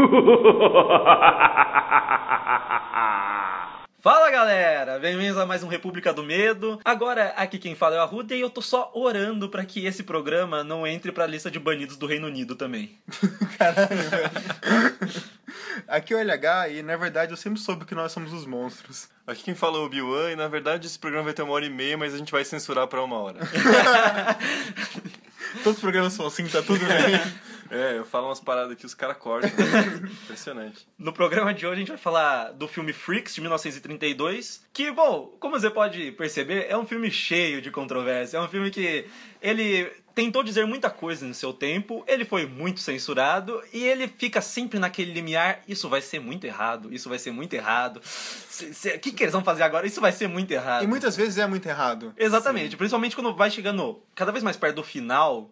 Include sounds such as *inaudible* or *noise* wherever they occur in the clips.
*laughs* Fala galera, bem-vindos a mais um República do Medo. Agora aqui quem fala é o Arruda e eu tô só orando para que esse programa não entre pra lista de banidos do Reino Unido também. *laughs* Caralho, velho. Aqui é o LH e na verdade eu sempre soube que nós somos os monstros. Aqui quem fala é o Obi-Wan e na verdade esse programa vai ter uma hora e meia, mas a gente vai censurar pra uma hora. *laughs* Todos os programas são assim, tá tudo bem. É, eu falo umas paradas que os caras cortam. né? *laughs* Impressionante. No programa de hoje a gente vai falar do filme Freaks de 1932, que, bom, como você pode perceber, é um filme cheio de controvérsia. É um filme que ele tentou dizer muita coisa no seu tempo, ele foi muito censurado e ele fica sempre naquele limiar, isso vai ser muito errado, isso vai ser muito errado. O que, que eles vão fazer agora? Isso vai ser muito errado. E muitas vezes é muito errado. Exatamente, principalmente quando vai chegando cada vez mais perto do final.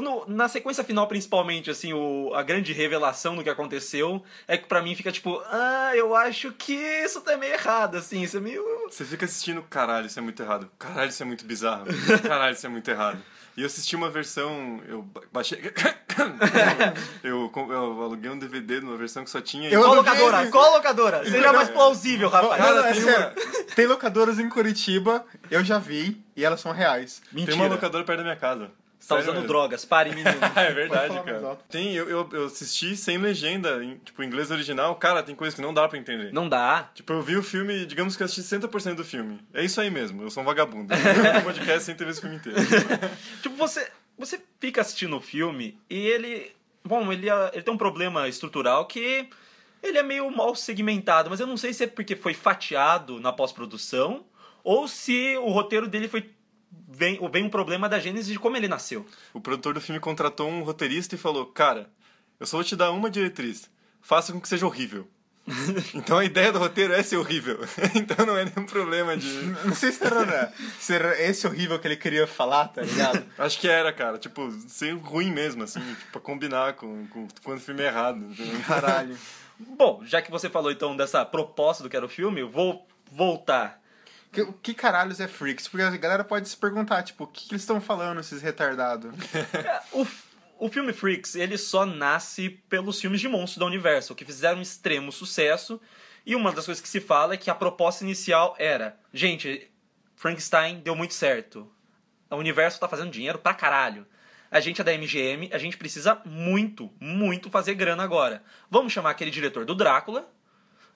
Quando, na sequência final, principalmente, assim, o, a grande revelação do que aconteceu é que pra mim fica tipo, ah, eu acho que isso tá meio errado, assim, isso é meio. Você fica assistindo, caralho, isso é muito errado. Caralho, isso é muito bizarro. Caralho, isso é muito errado. E eu assisti uma versão, eu ba- baixei... *laughs* eu, com- eu aluguei um DVD numa versão que só tinha... Eu- Qual locadora? Qual locadora? Seja mais plausível, rapaz. Não, não, é tem sério. Tem locadoras em Curitiba, eu já vi, e elas são reais. Tem Mentira. uma locadora perto da minha casa. Você tá Sério usando mesmo. drogas, pare, menino. *laughs* é verdade, cara. Tem, eu, eu, eu assisti sem legenda, em, tipo, inglês original. Cara, tem coisa que não dá pra entender. Não dá. Tipo, eu vi o filme, digamos que eu assisti 60% do filme. É isso aí mesmo, eu sou um vagabundo. *laughs* Eu vi um podcast sem ter visto o filme inteiro. *laughs* Tipo, você, você fica assistindo o filme e ele. Bom, ele, ele tem um problema estrutural que ele é meio mal segmentado, mas eu não sei se é porque foi fatiado na pós-produção ou se o roteiro dele foi. Vem, vem um problema da gênese de como ele nasceu. O produtor do filme contratou um roteirista e falou: Cara, eu só vou te dar uma diretriz. Faça com que seja horrível. *laughs* Então a ideia do roteiro é ser horrível. *laughs* Então não é nenhum problema de. Não sei se era, se era esse horrível que ele queria falar, tá ligado? Acho que era, cara. Tipo, ser ruim mesmo, assim, tipo, pra combinar com, com quando o filme é errado. entendeu? Caralho. Bom, já que você falou então dessa proposta do que era o filme, eu vou voltar. Que, o que caralhos é Freaks? Porque a galera pode se perguntar, tipo, o que, que eles estão falando, esses retardados? *laughs* O, o filme Freaks, ele só nasce pelos filmes de monstros da Universal, que fizeram um extremo sucesso. E uma das coisas que se fala é que a proposta inicial era: gente, Frankenstein deu muito certo. O universo tá fazendo dinheiro pra caralho. A gente é da MGM, a gente precisa muito, muito fazer grana agora. Vamos chamar aquele diretor do Drácula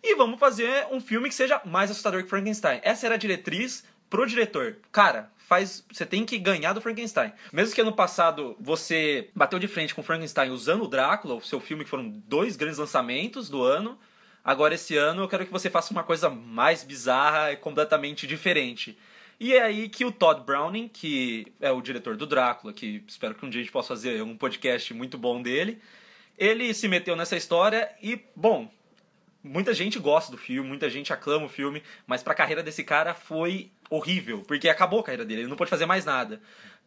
e vamos fazer um filme que seja mais assustador que Frankenstein. Essa era a diretriz pro diretor. Cara, faz, você tem que ganhar do Frankenstein. Mesmo que ano passado você bateu de frente com Frankenstein usando o Drácula, o seu filme que foram dois grandes lançamentos do ano, agora esse ano eu quero que você faça uma coisa mais bizarra e completamente diferente. E é aí que o Todd Browning, que é o diretor do Drácula, que espero que um dia a gente possa fazer um podcast muito bom dele, ele se meteu nessa história e, bom, muita gente gosta do filme, muita gente aclama o filme, mas pra carreira desse cara foi horrível, porque acabou a carreira dele, ele não pôde fazer mais nada.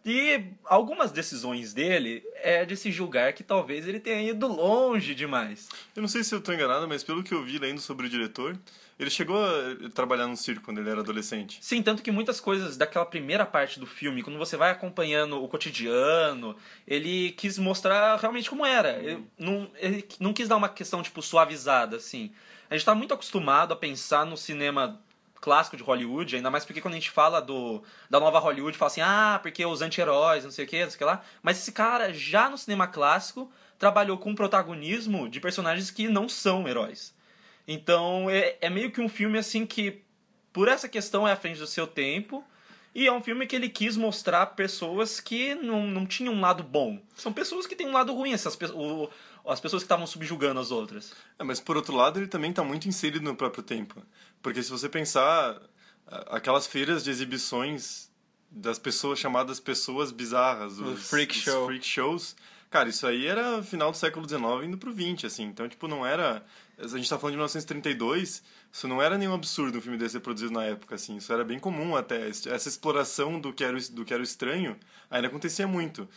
E algumas decisões dele é de se julgar que talvez ele tenha ido longe demais. Eu não sei se eu tô enganado, mas pelo que eu vi lendo sobre o diretor, ele chegou a trabalhar num circo quando ele era adolescente. Sim, tanto que muitas coisas daquela primeira parte do filme, quando você vai acompanhando o cotidiano, ele quis mostrar realmente como era. Ele não, ele não quis dar uma questão, tipo, suavizada, assim. A gente tá muito acostumado a pensar no cinema clássico de Hollywood, ainda mais porque quando a gente fala do, da nova Hollywood, fala assim, ah, porque os anti-heróis, não sei o que, não sei o que lá. Mas esse cara, já no cinema clássico, trabalhou com protagonismo de personagens que não são heróis. Então, é, é meio que um filme, assim, que por essa questão é à frente do seu tempo. E é um filme que ele quis mostrar pessoas que não, não tinham um lado bom. São pessoas que têm um lado ruim, essas, pe- o- as pessoas que estavam subjugando as outras. É, mas por outro lado, ele também tá muito inserido no próprio tempo. Porque se você pensar, aquelas feiras de exibições das pessoas chamadas pessoas bizarras, os freak os show. freak shows, cara, isso aí era final do século XIX indo pro XX, assim. Então, tipo, não era... A gente tá falando de 1932, isso não era nenhum absurdo um filme desse ser produzido na época, assim. Isso era bem comum até. Essa exploração do que era do que era estranho ainda acontecia muito.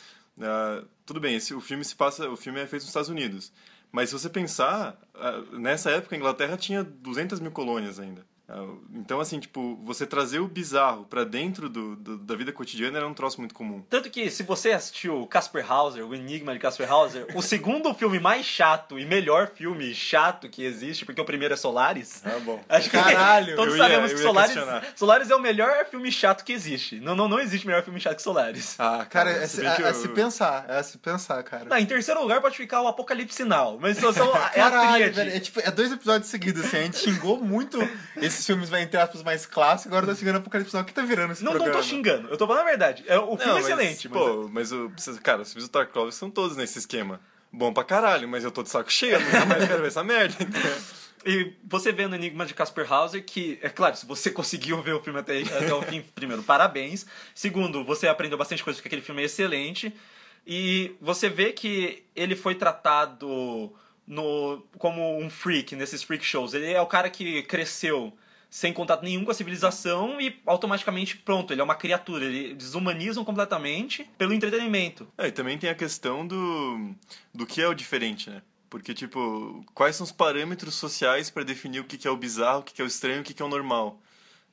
Ah, tudo bem, esse, o filme se passa, o filme é feito nos Estados Unidos. Mas se você pensar, ah, nessa época a Inglaterra tinha 200 mil colônias ainda. Ah, Então, assim, tipo, você trazer o bizarro pra dentro do, do- da vida cotidiana era um troço muito comum. Tanto que, se você assistiu Casper Hauser, o Enigma de Casper Hauser, o segundo filme mais chato e melhor filme chato que existe, porque o primeiro é Solaris. Ah, bom. *laughs* Acho que Caralho, todos ia- sabemos que Solaris. Solaris é o melhor filme chato que existe. Não, não, não existe melhor filme chato que Solaris. Ah, Cara, é, se se, é- é eu- se pensar, é se pensar, cara. Não, em terceiro lugar pode ficar o Apocalipse Now. Mas só, só, é a Caralho, velho, é, tipo, é dois episódios seguidos, assim, a gente xingou muito *laughs* esses filmes, vai entre aspas, mais clássicos, agora tá xingando Apocalipse Now. O que tá virando esse Não, não programa? tô xingando, eu tô falando a verdade. É, O filme Não, é mas, excelente, mas... Pô, mas o, cara, os filmes do Tarkovsky são todos nesse esquema. Bom pra caralho, mas eu tô de saco cheio, eu nunca mais quero ver essa merda. entendeu? E você vê no Enigma de Casper Hauser que, é claro, se você *laughs* conseguiu ver o filme até, até o fim, primeiro, parabéns. Segundo, você aprendeu bastante coisa porque aquele filme é excelente. E você vê que ele foi tratado no, como um freak nesses freak shows. Ele é o cara que cresceu sem contato nenhum com a civilização e automaticamente pronto, ele é uma criatura. Ele desumanizam completamente pelo entretenimento. É, e também tem a questão do, do que é o diferente, né? Porque, tipo, quais são os parâmetros sociais pra definir o que que é o bizarro, o que que é o estranho, o que que é o normal?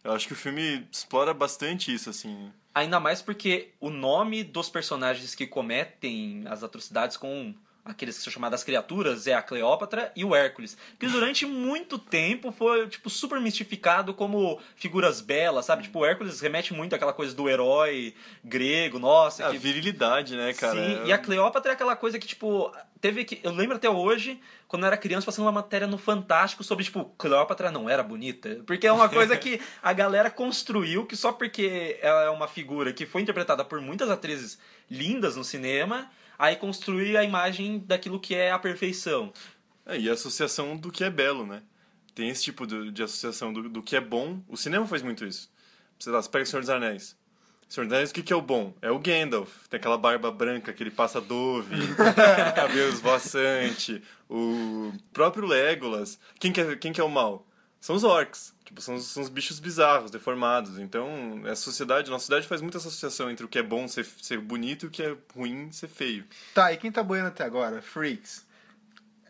Eu acho que o filme explora bastante isso, assim. Ainda mais porque o nome dos personagens que cometem as atrocidades com aqueles que são chamadas criaturas é a Cleópatra e o Hércules. Que durante muito tempo foi, tipo, super mistificado como figuras belas, sabe? Tipo, o Hércules remete muito àquela coisa do herói grego, nossa. É a que... virilidade, né, cara? Sim, e a Cleópatra é aquela coisa que, tipo, teve que. Eu lembro até hoje, quando eu era criança, passando uma matéria no Fantástico sobre, tipo, Cleópatra não era bonita. Porque é uma coisa que a galera construiu que só porque ela é uma figura que foi interpretada por muitas atrizes lindas no cinema, aí construir a imagem daquilo que é a perfeição. É, e a associação do que é belo, né? Tem esse tipo de, de associação do, do que é bom. O cinema faz muito isso. Sei lá, você pega o Senhor dos Anéis. Senhor dos Anéis, o que, que é o bom? É o Gandalf. Tem aquela barba branca que ele passa dove, *laughs* cabelo esvoaçante. O próprio Legolas. Quem que é, quem que é o mal? São os orcs. Tipo, são, os- são os bichos bizarros, deformados. Então, a sociedade, nossa sociedade faz muita associação entre o que é bom ser, ser bonito e o que é ruim ser feio. Tá, e quem tá boiando até agora? Freaks.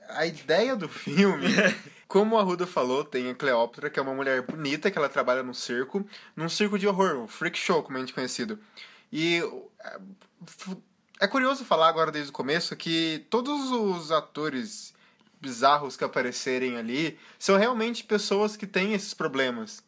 A ideia do filme, *laughs* como a Ruda falou, tem a Cleópatra, que é uma mulher bonita, que ela trabalha num circo, num circo de horror, um freak show, como a gente é conhecido. E é, é curioso falar agora desde o começo que todos os atores bizarros que aparecerem ali são realmente pessoas que têm esses problemas.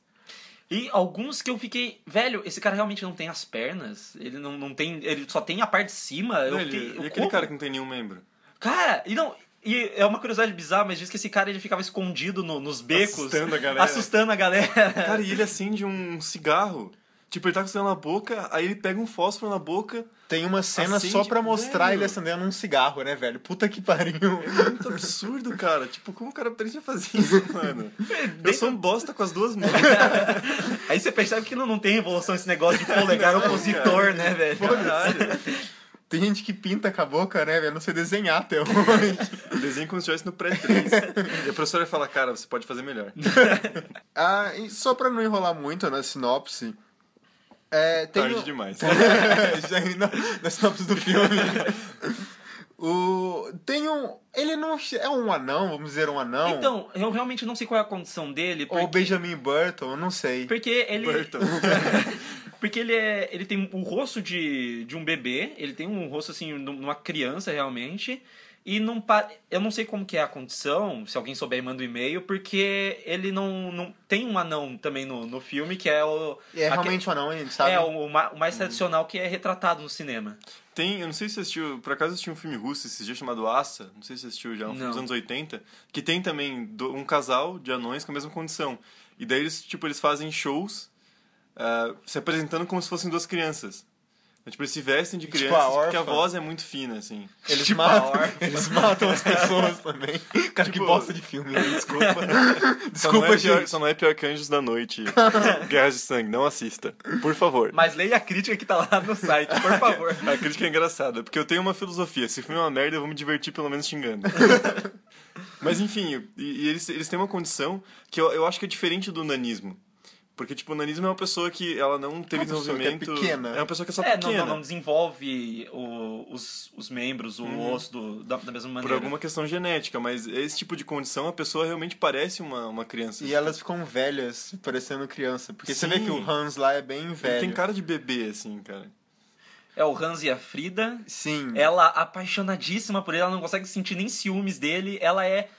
E alguns que eu fiquei, velho, esse cara realmente não tem as pernas, ele não, não tem, ele só tem a parte de cima. Eu Ele- fiquei, e aquele como? cara que não tem nenhum membro? Cara, e não. E é uma curiosidade bizarra, mas diz que esse cara ele ficava escondido no- nos becos. Assustando a galera. Assustando a galera. Cara, e ele acende um cigarro. Tipo, ele tá com o cigarro na boca, aí ele pega um fósforo na boca. Tem uma cena Acende, só pra mostrar velho. ele acendendo um cigarro, né, velho? Puta que pariu. É muito absurdo, cara. Tipo, como o cara aprende a fazer isso, mano? *laughs* Eu sou um bosta com as duas mãos. *laughs* Aí você percebe que não, não tem evolução esse negócio de polegar Não, opositor, cara. né, velho? Caralho. Tem gente que pinta com a boca, né, velho? Eu não sei desenhar até hoje. *laughs* Desenho como se estivesse no pré-3. E a professora fala, cara, você pode fazer melhor. ah, e só pra não enrolar muito na sinopse. É, tem Tarde um- demais. *laughs* Já *laughs* indo na, na sinopse do filme. o, tem um. Ele não. É um anão, vamos dizer um anão. Então, eu realmente não sei qual é a condição dele, porque, Ou Benjamin Burton, eu não sei. porque ele. Burton. *laughs* Porque ele é. Ele tem o rosto de, de um bebê, ele tem um rosto assim, de uma criança realmente. E não pa- eu não sei como que é a condição, se alguém souber manda um e-mail, porque ele não, não tem um anão também no, no filme, que é o. É realmente um anão, a gente sabe. É, o, o mais tradicional que é retratado no cinema. Tem, eu não sei se você assistiu, por acaso assisti um filme russo esses dias chamado Assa, não sei se você assistiu já, um filme dos anos 80, que tem também do- um casal de anões com a mesma condição. E daí eles, tipo, eles fazem shows ah, se apresentando como se fossem duas crianças. Então, tipo, eles se vestem de Tipo crianças a porque a voz é muito fina, assim. Eles, Tipo matam, *laughs* eles matam as pessoas também. Cara, que Tipo- bosta de filme, né? desculpa. *laughs* Só não, desculpa, é pior, só não é pior que Anjos da Noite. *laughs* Guerras de Sangue, não assista. Por favor. Mas leia a crítica que tá lá no site, por favor. A crítica é engraçada, porque eu tenho uma filosofia. Se o filme é uma merda, eu vou me divertir pelo menos xingando. Mas enfim, e, e eles, eles têm uma condição que eu, eu acho que é diferente do nanismo. Porque, tipo, o nanismo é uma pessoa que ela não teve Uma é desenvolvimento. pequena. É uma pessoa que é só É, não, pequena. não, não desenvolve o- os, os membros, o Uhum. osso do- da, da mesma Por maneira. alguma questão genética, mas esse tipo de condição a pessoa realmente parece uma, uma criança. E elas ficam velhas, parecendo criança. Porque você vê Sim. que o Hans lá é bem Ele velho. tem cara de bebê, assim, cara. É o Hans e a Frida. Sim. Ela apaixonadíssima por ele, ela não consegue sentir nem ciúmes dele. Ela é.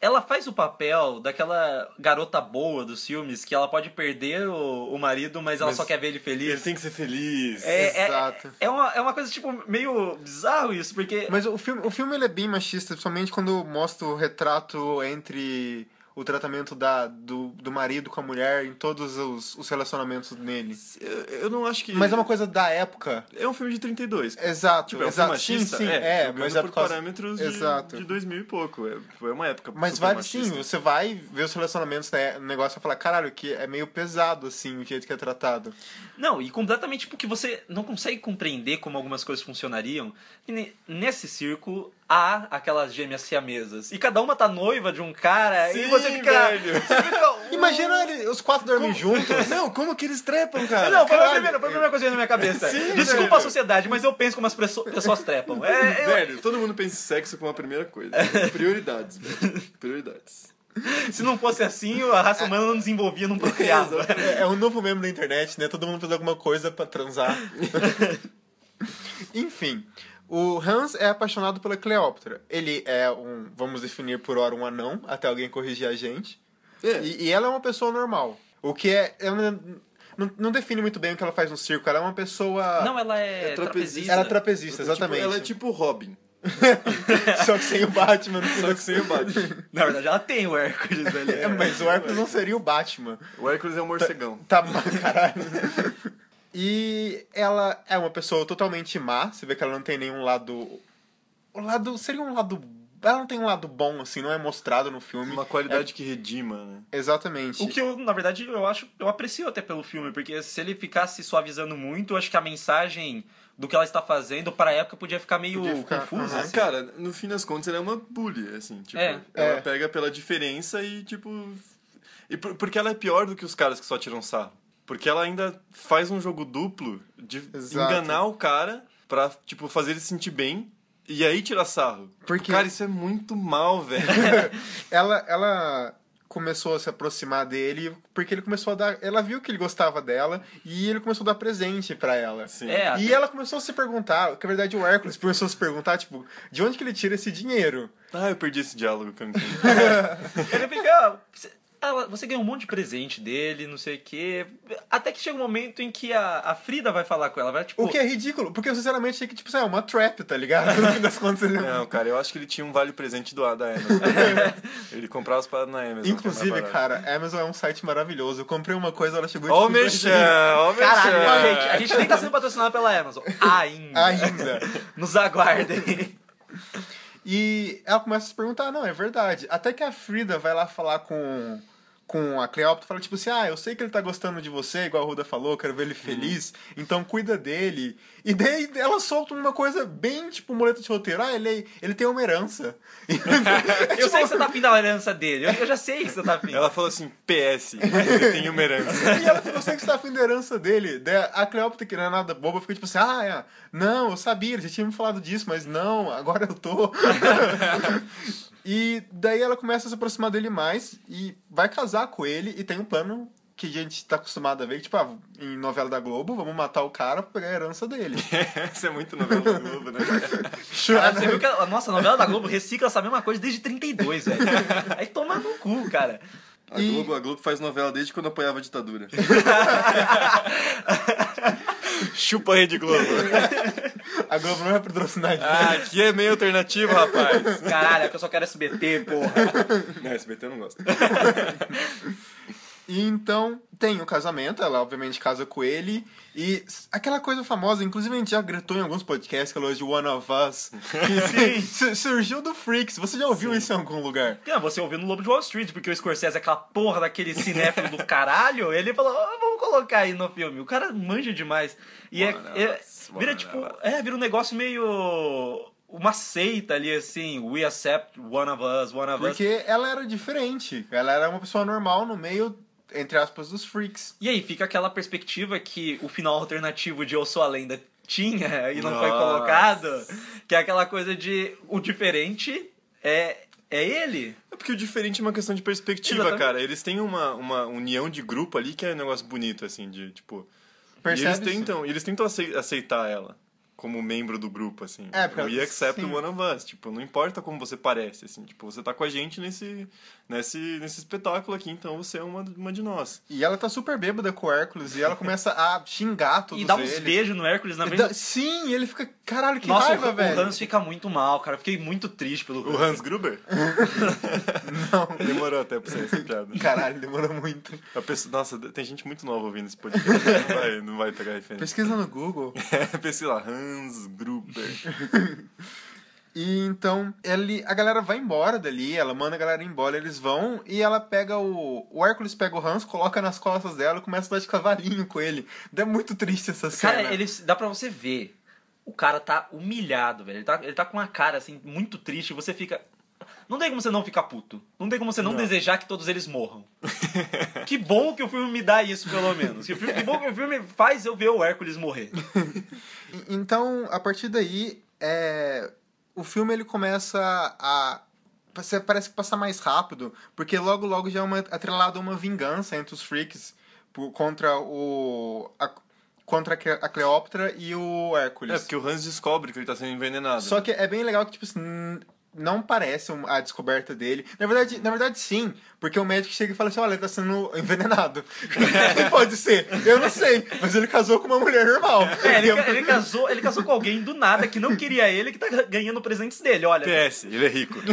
Ela faz o papel daquela garota boa dos filmes, que ela pode perder o, o marido, mas ela Mas só quer ver ele feliz. Ele tem que ser feliz. É, é, Exato. é, uma, é uma coisa, tipo, meio bizarro isso, porque. Mas o filme, o filme ele é bem machista, principalmente quando mostra o retrato entre o tratamento da, do, do marido com a mulher em todos os, os relacionamentos nele. Eu, eu não acho que. Mas é uma coisa da época. É um filme de 32. Exato, Tipo, é um exato. filme machista? sim, sim, é, é, mas é por por causa... parâmetros de, Exato. de 2000 e pouco. É, foi uma época Mas super vale sim, machista. você vai ver os relacionamentos, né, no negócio e falar, caralho, que é meio pesado, assim, o jeito que é tratado. Não, e completamente porque você não consegue compreender como algumas coisas funcionariam. E ne- nesse círculo há aquelas gêmeas siamesas. E cada uma tá noiva de um cara e Sim, você fica. velho. *laughs* Você fica "Uh". Imagina ele- os quatro dormem juntos. Não, como que eles trepam, cara? Não, foi a, primeira, foi a primeira coisa que veio na minha cabeça. Sim, Desculpa velho. a sociedade, mas eu penso como as pessoas trepam. É, eu- Velho, todo mundo pensa em sexo como a primeira coisa. Prioridades, velho. Prioridades. se não fosse assim, a raça humana não desenvolvia, não procriava. É, é um novo meme da internet, né? Todo mundo faz alguma coisa pra transar. *laughs* Enfim, o Hans é apaixonado pela Cleópatra. Ele é um, vamos definir por hora, um anão, até alguém corrigir a gente. É. E, e ela é uma pessoa normal. O que é. é uma- não, não define muito bem o que ela faz no circo. Ela é uma pessoa. Não, ela é, É trapezista. Ela é trapezista, Tipo, exatamente. ela é tipo Robin. *laughs* Só que sem o Batman. Só que sem o Batman. Na verdade, ela tem o Hércules ali. *laughs* É, mas o Hércules não seria o Batman. O Hércules é um morcegão. Tá má, *laughs* caralho. E ela é uma pessoa totalmente má. Você vê que ela não tem nenhum lado. O lado. Seria um lado. Ela não tem um lado bom, assim, não é mostrado no filme. Uma qualidade que redima, né? Exatamente. O que eu, na verdade, eu acho, eu aprecio até pelo filme, porque se ele ficasse suavizando muito, eu acho que a mensagem do que ela está fazendo para a época podia ficar meio Podia ficar- confusa. Aham. assim. Cara, no fim das contas, ela é uma bully, assim. Tipo, É. ela É. pega pela diferença e, tipo... E por- porque ela é pior do que os caras que só tiram sarro. Porque ela ainda faz um jogo duplo de Exato. enganar o cara pra, tipo, fazer ele se sentir bem e aí tirar sarro. Porque- Cara, isso é muito mal, velho. *laughs* ela, ela começou a se aproximar dele porque ele começou a dar. Ela viu que ele gostava dela e ele começou a dar presente pra ela. Sim. É, E ela começou a se perguntar, que na verdade o Hércules começou a se perguntar, tipo, de onde que ele tira esse dinheiro? Ah, eu perdi esse diálogo não entendi. *laughs* Ele fica. "Ah, você- ah, você ganhou um monte de presente dele, não sei o quê. Até que chega um momento em que a, a Frida vai falar com ela. Vai, tipo, O que é ridículo, porque eu sinceramente achei que, tipo, é uma trap, tá ligado? *laughs* No fim das contas, ele... Não, cara, eu acho que ele tinha um vale-presente do da Amazon. *laughs* ele comprava as paradas na Amazon. Inclusive, é barato. cara, a Amazon é um site maravilhoso. Eu comprei uma coisa, ela chegou Ó o tipo, dois Mexan, o Caralho, gente, a gente nem tá sendo patrocinado pela Amazon. Ainda. Ainda. *laughs* Nos aguardem. E ela começa a se perguntar, não, é verdade. Até que a Frida vai lá falar com, com a Cleópatra, fala tipo assim, ah, eu sei que ele tá gostando de você, igual a Ruda falou, quero ver ele feliz, então cuida dele. E daí ela solta uma coisa bem, tipo, muleta de roteiro, ah, ele, ele tem uma herança. *laughs* Eu sei que você tá afim da herança dele. Eu, eu já sei que você tá afim. Ela falou assim, PS, ele tem uma herança. *laughs* E ela falou, eu sei que você tá afim da herança dele. Daí a Cleópatra, que não é nada boba, fica tipo assim, ah, é, não, eu sabia, ele já tinha me falado disso, mas não, agora eu tô. *laughs* e daí ela começa a se aproximar dele mais e vai casar com ele e tem um plano que a gente tá acostumado a ver, tipo, ah, em novela da Globo, vamos matar o cara pra pegar a herança dele. *laughs* Isso é muito novela da Globo, né? Cara, *laughs* você viu que a nossa novela da Globo recicla essa mesma coisa desde 32, velho. *laughs* Aí toma no cu, cara. A E- Globo, a Globo faz novela desde quando apoiava a ditadura. *laughs* Chupa a Rede Globo. A Globo não vai patrocinar isso. Ah, aqui é meio alternativo, rapaz. Caralho, é que eu só quero SBT, porra. Não, SBT eu não gosto. *laughs* E então tem o casamento, ela obviamente casa com ele. E aquela coisa famosa, inclusive a gente já gritou em alguns podcasts, aquela coisa de One of Us. Que *laughs* su- surgiu do Freaks. Você já ouviu isso em algum lugar? Não, você ouviu no Lobo de Wall Street, porque o Scorsese é aquela porra daquele cinéfilo do caralho, ele falou, "Ah, vamos colocar aí no filme. O cara manja demais. E é, One é- us, vira tipo, é, vira um negócio meio uma seita ali assim, we accept one of us, one of us. Porque ela era diferente. Ela era uma pessoa normal no meio entre aspas, dos freaks. E aí fica aquela perspectiva que o final alternativo de Eu Sou a Lenda tinha e não foi Nossa. colocado, que é aquela coisa de o diferente é, é ele. É porque o diferente é uma questão de perspectiva, Exatamente. cara. Eles têm uma, uma união de grupo ali que é um negócio bonito, assim, de tipo. E eles tentam, eles tentam acei- aceitar ela como membro do grupo, assim. É, porque We ela- accept sim. one of us. Tipo, não importa como você parece, assim. Tipo, você tá com a gente nesse, nesse, nesse espetáculo aqui, então você é uma, uma de nós. E ela tá super bêbada com o Hércules e ela começa a xingar todos E dá uns eles. beijos no Hércules na frente. dá- Sim, ele fica, caralho, que Nossa, raiva, o, velho. o Hans fica muito mal, cara. Eu fiquei muito triste pelo O Hans Gruber? *laughs* Não. Demorou até pra sair essa piada. Caralho, demorou muito. A pessoa, nossa, tem gente muito nova ouvindo esse podcast. Não vai, não vai pegar referência. Pesquisa no Google. *laughs* Pesquisa lá, Hans Gruber. *laughs* E então, ele, a galera vai embora dali, ela manda a galera embora, eles vão, e ela pega o. O Hércules pega o Hans, coloca nas costas dela e começa a dar de cavalinho com ele. É muito triste essa cena. Cara, ele, dá pra você ver. O cara tá humilhado, velho. Ele tá, ele tá com uma cara, assim, muito triste. E você fica... Não tem como você não ficar puto. Não tem como você não, Não. desejar que todos eles morram. *laughs* que bom que o filme me dá isso, pelo menos. Que, filme- que bom que o filme faz eu ver o Hércules morrer. *laughs* Então, a partir daí, é, o filme ele começa a. Parece que passar mais rápido, porque logo logo já é uma, atrelado a uma vingança entre os freaks por- contra o. a- contra a Cle- a Cleópatra e o Hércules. É, porque o Hans descobre que ele tá sendo envenenado. Só que é bem legal que, tipo assim, não parece a descoberta dele. Na verdade, na verdade, sim. Porque o médico chega e fala assim, olha, ele tá sendo envenenado. *laughs* Pode ser. Eu não sei. Mas ele casou com uma mulher normal. É, ele, ele casou, ele casou com alguém do nada que não queria ele, que tá ganhando presentes dele. Olha, PS, ele é rico. *laughs*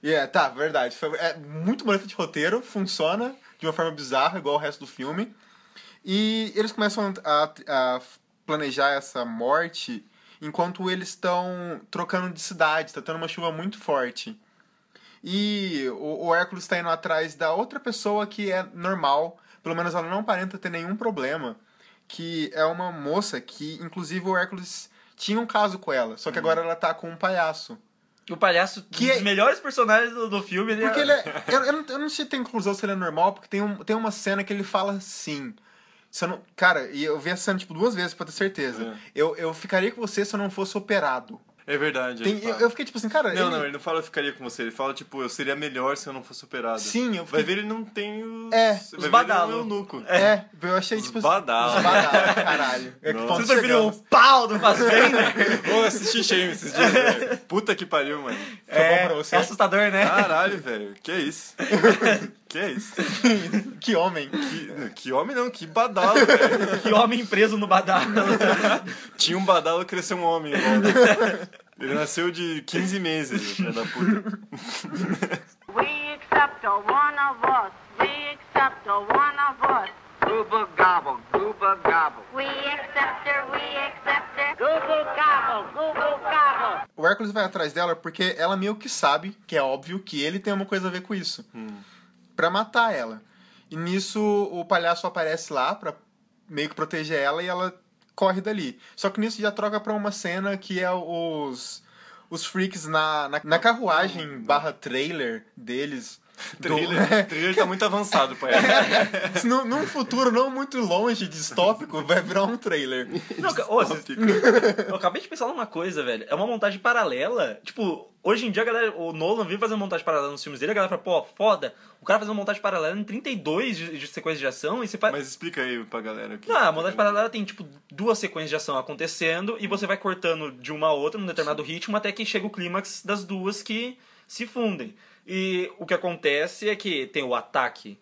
E é, tá, verdade. Foi, é muito bonito de roteiro, funciona de uma forma bizarra, igual o resto do filme. E eles começam a, a planejar essa morte enquanto eles estão trocando de cidade, tá tendo uma chuva muito forte. E o, o Hércules está indo atrás da outra pessoa que é normal, pelo menos ela não aparenta ter nenhum problema, que é uma moça que, inclusive, o Hércules tinha um caso com ela, só que agora ela tá com um palhaço. o palhaço, Que um é- dos melhores personagens do, do filme. Ele Porque é... ele é. *laughs* Eu, eu, não, eu não sei se tem conclusão se ele é normal, porque tem, um, tem uma cena que ele fala assim. Se eu não, cara, e eu vi essa cena tipo duas vezes pra ter certeza. É. Eu, eu ficaria com você se eu não fosse operado. É verdade. Tem- eu, eu fiquei tipo assim, cara. Não, ele- não, ele não fala eu ficaria com você. Ele fala, tipo, eu seria melhor se eu não fosse operado. Sim, eu Vai fiquei. ver, ele não tem os... É, vai os ver, ele badalo. não é. É, eu achei tipo. Os badalo. Os badalo, caralho. *laughs* É que Nossa. ponto Vocês preferiam o pau do Fassbender? Ô, *laughs* eu assisti Shame esses dias, velho. Puta que pariu, mano. É, pra você? é assustador, né? Caralho, velho. Que é isso? *laughs* Que é isso? *laughs* Que homem. Que, que homem não, que badalo, velho. Que homem preso no badalo. *laughs* Tinha um badalo que cresceu um homem. igual. Ele nasceu de 15 meses, filho da puta. We accept a one of us. We accept a one of us. Gooba gobble, gooba gobble. We accept her. We accept her. Google gobble. Google gobble. O Hércules vai atrás dela porque ela meio que sabe, que é óbvio, que ele tem uma coisa a ver com isso. Pra matar ela. E nisso o palhaço aparece lá pra meio que proteger ela e ela corre dali. Só que nisso já troca pra uma cena que é os os freaks na, na, na carruagem barra trailer deles. *laughs* do- Trailer, trailer tá muito avançado pra ele. *laughs* Num, num futuro não muito longe, distópico, vai virar um trailer. Não, vocês- eu acabei de pensar numa coisa, velho. É uma montagem paralela. Tipo, hoje em dia a galera, o Nolan vive fazendo montagem paralela nos filmes dele, a galera fala, pô, foda. O cara faz uma montagem paralela em 32 de, de sequências de ação e você faz. Mas explica aí pra galera. o que- Não, a montagem paralela tem, tipo, duas sequências de ação acontecendo e você vai cortando de uma a outra num determinado ritmo até que chega o clímax das duas que se fundem. E o que acontece é que tem o ataque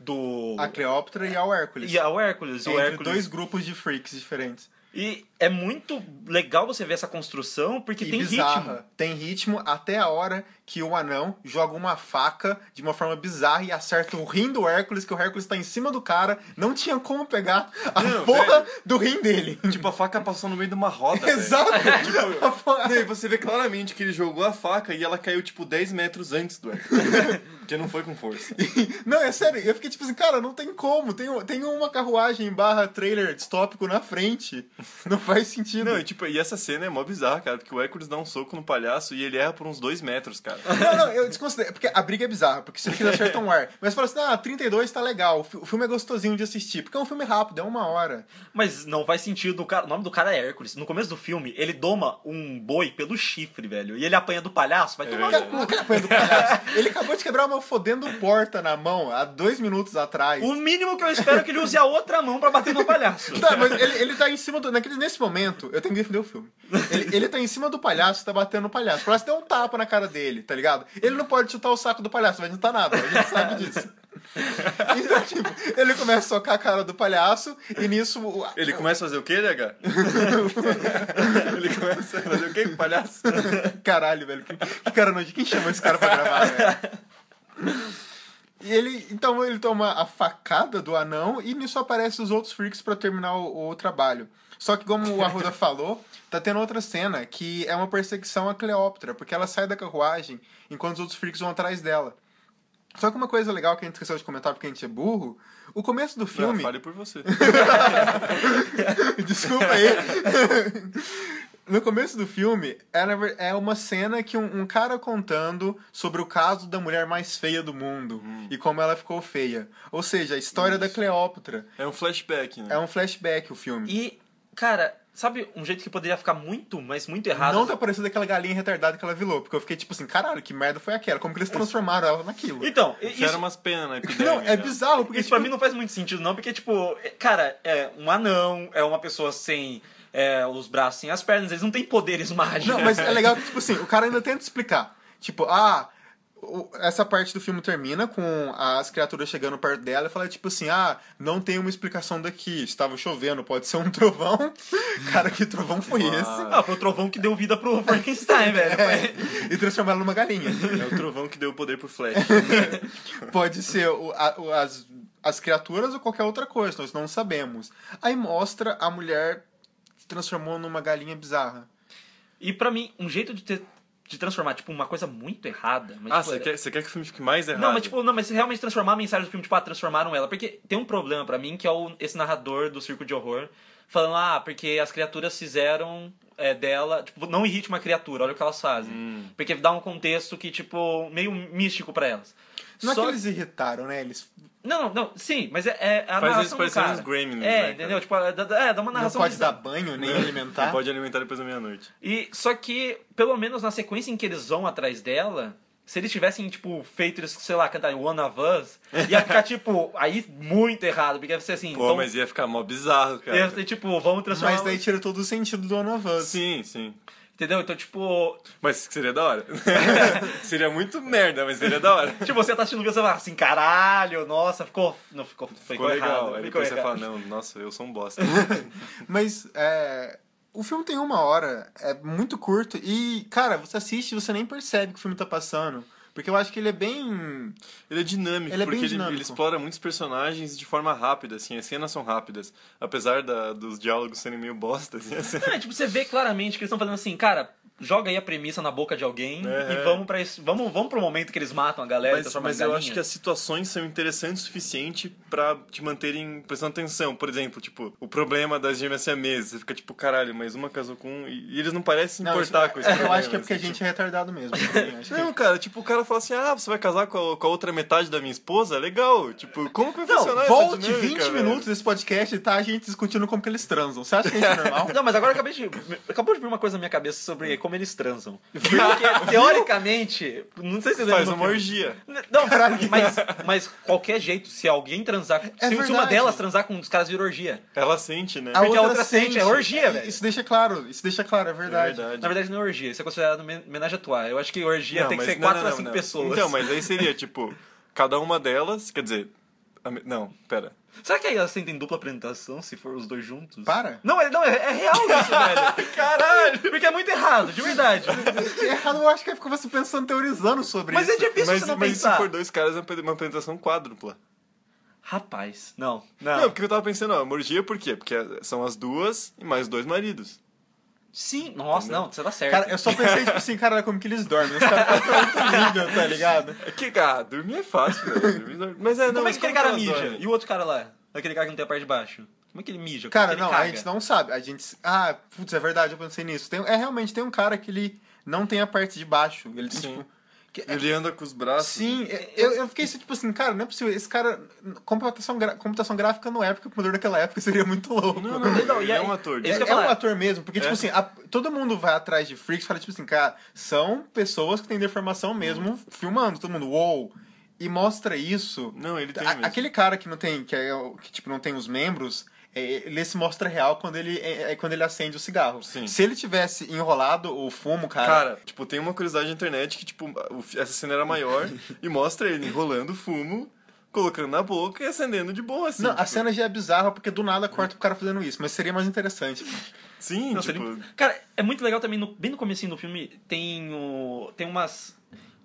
do. A Cleópatra e ao Hércules. E ao Hércules. O Entre Hércules. dois grupos de freaks diferentes. E é muito legal você ver essa construção porque e tem bizarra. ritmo. Tem ritmo até a hora que o anão joga uma faca de uma forma bizarra e acerta o rim do Hércules, que o Hércules tá em cima do cara, não tinha como pegar a Não, porra velho. do rim dele. Tipo, a faca passou no meio de uma roda. *laughs* Exato. Tipo, *laughs* A você vê claramente que ele jogou a faca e ela caiu, tipo, 10 metros antes do Hércules. *laughs* Porque não foi com força. Não, é sério, eu fiquei tipo assim, cara, não tem como. Tem, tem uma carruagem barra trailer distópico na frente. Não faz sentido. Não, e, tipo, e essa cena é mó bizarra, cara, porque o Hércules dá um soco no palhaço e ele erra por uns dois metros, cara. Não, não, eu desconsidero. Porque a briga é bizarra, porque se ele quiser acertar um ar. Mas fala assim, ah, 32 tá legal, o fi- o filme é gostosinho de assistir. Porque é um filme rápido, é uma hora. Mas não faz sentido. O, cara- o nome do cara é Hércules. No começo do filme, ele doma um boi pelo chifre, velho. E ele apanha do palhaço. Vai tomar cu. não, cara, do palhaço. Ele acabou de quebrar uma fodendo porta na mão há dois minutos atrás. O mínimo que eu espero é que ele use a outra mão pra bater no palhaço. Tá, mas ele, ele tá em cima do. Naquele, nesse momento, eu tenho que defender o filme. Ele, ele tá em cima do palhaço, tá batendo no palhaço. O palhaço deu um tapa na cara dele, tá ligado? Ele não pode chutar o saco do palhaço, vai adiantar nada, a gente sabe disso. *laughs* Então, tipo, ele começa a socar a cara do palhaço e nisso. o- Ele começa a fazer o quê, DH? *laughs* ele começa a fazer o quê com o palhaço? Caralho, velho. Que, que cara nojento. Quem chama esse cara pra gravar, velho? E ele, então ele toma a facada do anão e nisso aparecem os outros freaks pra terminar o, o trabalho. Só que como o Arruda *laughs* falou, tá tendo outra cena que é uma perseguição a Cleópatra, porque ela sai da carruagem enquanto os outros freaks vão atrás dela. Só que uma coisa legal que a gente esqueceu de comentar porque a gente é burro, o começo do Não, filme... fale por você. *laughs* Desculpa aí. No começo do filme, é, é uma cena que um, um cara contando sobre o caso da mulher mais feia do mundo Hum. e como ela ficou feia. Ou seja, a história da Cleópatra. É um flashback, né? É um flashback o filme. E, cara, sabe um jeito que poderia ficar muito, mas muito errado? Não tá parecendo aquela galinha retardada que ela vilou, porque eu fiquei tipo assim, caralho, que merda foi aquela? Como que eles transformaram ela naquilo? Então, isso, umas penas. *laughs* Não, é bizarro, porque isso tipo, pra mim não faz muito sentido, não, porque, tipo, cara, é um anão, é uma pessoa sem é, os braços, sem as pernas, eles não têm poderes *laughs* mágicos. Não, mas é legal que, tipo assim, o cara ainda tenta explicar. Tipo, ah, essa parte do filme termina com as criaturas chegando perto dela e fala, tipo assim, ah, não tem uma explicação daqui. Estava chovendo, pode ser um trovão. *laughs* Cara, que trovão foi esse? Ah, foi o trovão que deu vida pro *laughs* Frankenstein, velho. É, e transformar ela numa galinha. É o trovão que deu o poder pro Flash. *laughs* Pode ser o- a- o- as, as criaturas ou qualquer outra coisa, nós não sabemos. Aí mostra a mulher se transformou numa galinha bizarra. E pra mim, um jeito de ter de transformar, tipo, uma coisa muito errada. Mas, ah, tipo, você quer, você quer que o filme fique mais errado? Não, mas tipo, não, mas realmente transformar a mensagem do filme, tipo, ah, transformaram ela. Porque tem um problema pra mim, que é o, esse narrador do circo de horror, falando, ah, porque as criaturas fizeram é, dela. Tipo, não irrite uma criatura, olha o que elas fazem. Hum. Porque dá um contexto que, tipo, meio místico pra elas. Não Só- é que eles irritaram, né? Eles Não, não, não, sim, mas é, é a Faz eles narração do parecerem cara. uns gremlins, É, né, cara? entendeu? Tipo, é, dá- é, dá uma não narração pode bizarra. dar banho nem *laughs* Não alimentar. pode alimentar depois da meia-noite. E só que, pelo menos na sequência em que eles vão atrás dela, se eles tivessem, tipo, feito eles, sei lá, cantarem One of Us, ia ficar, *laughs* tipo, aí muito errado, porque ia ser assim. Pô, então, mas ia ficar mó bizarro, cara. ia ser, tipo, vamos transformar. Mas daí tira todo o sentido do One of Us. Sim, sim. Entendeu? Então, tipo. Mas seria da hora. *laughs* seria muito merda, mas seria da hora. Tipo, você tá assistindo o vídeo e você fala assim, caralho, nossa, ficou. Não, ficou, ficou, Ficou legal. errado. Aí depois você fala, não, nossa, eu sou um bosta. *laughs* Mas é, o filme tem uma hora, é muito curto e, cara, você assiste e você nem percebe que o filme tá passando. Porque eu acho que ele é bem. Ele é dinâmico, Ele é porque ele, dinâmico. ele explora muitos personagens de forma rápida, assim, as cenas são rápidas. Apesar da, dos diálogos serem meio bosta, assim, a cena- Não, é, tipo, você vê claramente que eles estão fazendo assim, cara, joga aí a premissa na boca de alguém É. e vamos para isso. Vamos, vamos pro momento que eles matam a galera e Mas, mas eu acho que as situações são interessantes o suficiente pra te manterem prestando atenção. Por exemplo, tipo, o problema das gêmeas siamesas. Você fica tipo, caralho, mas uma casou com um. E, eles não parecem se Não, importar isso- com esse é, problema. Eu acho que é porque a assim, gente é retardado mesmo. acho que- Não, cara, tipo, o cara fala assim, ah, você vai casar com a, com a outra metade da minha esposa? Legal. Tipo, como que vai Não, funcionar volte essa dinâmica, 20 velho? minutos desse podcast e tá a gente discutindo como que eles transam. Você acha que isso é normal? *laughs* Não, mas agora eu acabei de. Acabou de vir uma coisa na minha cabeça sobre como eles transam. *laughs* Porque, teoricamente, não sei se você Faz uma filme. orgia. Não, *laughs* mas, mas qualquer jeito, se alguém transar. se, se uma É verdade. delas transar com um dos caras, vira orgia. Ela sente, né? Porque a outra sente, é orgia, velho. Isso deixa claro, isso deixa claro, é É verdade. verdade. Na verdade, não é orgia, isso é considerado men- homenagem a tua. Eu acho que orgia Não, tem que ser não, 4 não, a não, 5 não. pessoas. Então, mas aí seria, tipo, cada uma delas, quer dizer. a Não, pera. Será que aí elas sentem dupla apresentação se for os dois juntos? Para. Não, é, não, é, é real isso, velho. *laughs* Caralho! Porque é muito errado, de verdade. Errado, eu acho que é porque você pensando, teorizando sobre Mas isso. é difícil Mas, você não mas pensar. se for dois caras, é uma apresentação quádrupla. Rapaz, não. Não, Não. porque eu tava pensando, ó, uma orgia por quê? Porque são as duas e mais dois maridos. Sim, nossa, Entendeu? não, você tá certo. Cara, eu só pensei, tipo assim, cara, como que eles dormem. Os caras estão nível, tá ligado? É que, cara, dormir é fácil, velho. Dormir- Mas é, não, Como é mas que aquele cara mija? dormem? E o outro cara lá? Aquele cara que não tem a parte de baixo. Como é que ele mija? Como Cara, é que ele não, caga? a gente não sabe. A gente. Ah, putz, é verdade, eu pensei nisso. Tem, é realmente, tem um cara que ele não tem a parte de baixo. Ele tem, Sim. tipo. Que- Ele anda com os braços. Sim, eu, eu fiquei assim, tipo assim, cara, não é possível. Esse cara. Computação, computação gráfica não é, porque o computador daquela época seria muito louco. Não, não, Não, e ele é um ator. É, é um ator mesmo, porque, tipo É. assim, a- todo mundo vai atrás de freaks e fala, tipo assim, cara, são pessoas que têm deformação mesmo, filmando, todo mundo, uou! E mostra isso. Não, ele tem A- mesmo. aquele cara que não tem, que, é, que tipo, não tem os membros, é, ele se mostra real quando ele, é, é quando ele acende o cigarro. Sim. Se ele tivesse enrolado o fumo, cara. Cara, tipo, tem uma curiosidade na internet que, tipo, o essa cena era maior *laughs* e mostra ele enrolando fumo, colocando na boca e acendendo de boa, assim. não, a tipo, cena já é bizarra porque do nada corta o cara fazendo isso, mas seria mais interessante. Sim, Não, tipo... seria- Cara, é muito legal também, no- bem no comecinho do filme, tem, o, tem umas...